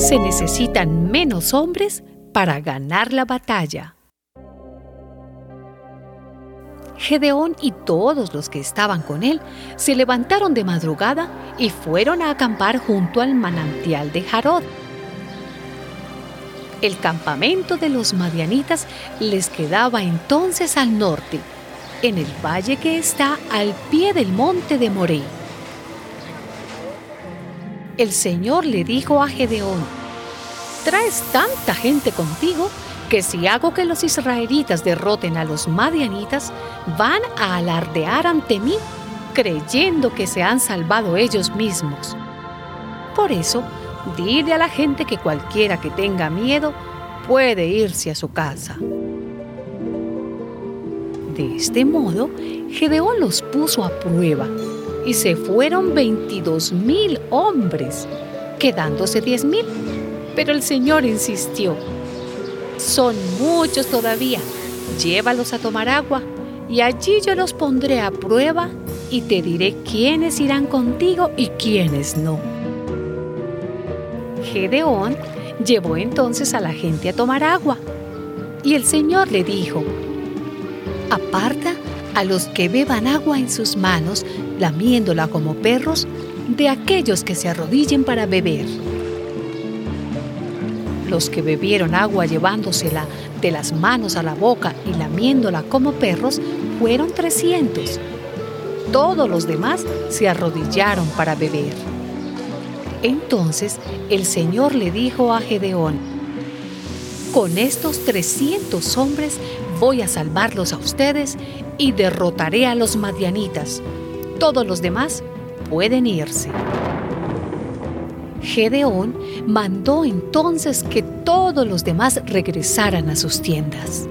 se necesitan menos hombres para ganar la batalla. Gedeón y todos los que estaban con él se levantaron de madrugada y fueron a acampar junto al manantial de Jarod. El campamento de los madianitas les quedaba entonces al norte, en el valle que está al pie del monte de Moré. El Señor le dijo a Gedeón, traes tanta gente contigo que si hago que los israelitas derroten a los madianitas, van a alardear ante mí, creyendo que se han salvado ellos mismos. Por eso, dile a la gente que cualquiera que tenga miedo puede irse a su casa. De este modo, Gedeón los puso a prueba y se fueron veintidós mil hombres, quedándose diez mil. Pero el Señor insistió son muchos todavía. Llévalos a tomar agua y allí yo los pondré a prueba y te diré quiénes irán contigo y quiénes no. Gedeón llevó entonces a la gente a tomar agua y el Señor le dijo, aparta a los que beban agua en sus manos, lamiéndola como perros, de aquellos que se arrodillen para beber. Los que bebieron agua llevándosela de las manos a la boca y lamiéndola como perros fueron 300. Todos los demás se arrodillaron para beber. Entonces el Señor le dijo a Gedeón, con estos 300 hombres voy a salvarlos a ustedes y derrotaré a los madianitas. Todos los demás pueden irse. Gedeón mandó entonces que todos los demás regresaran a sus tiendas.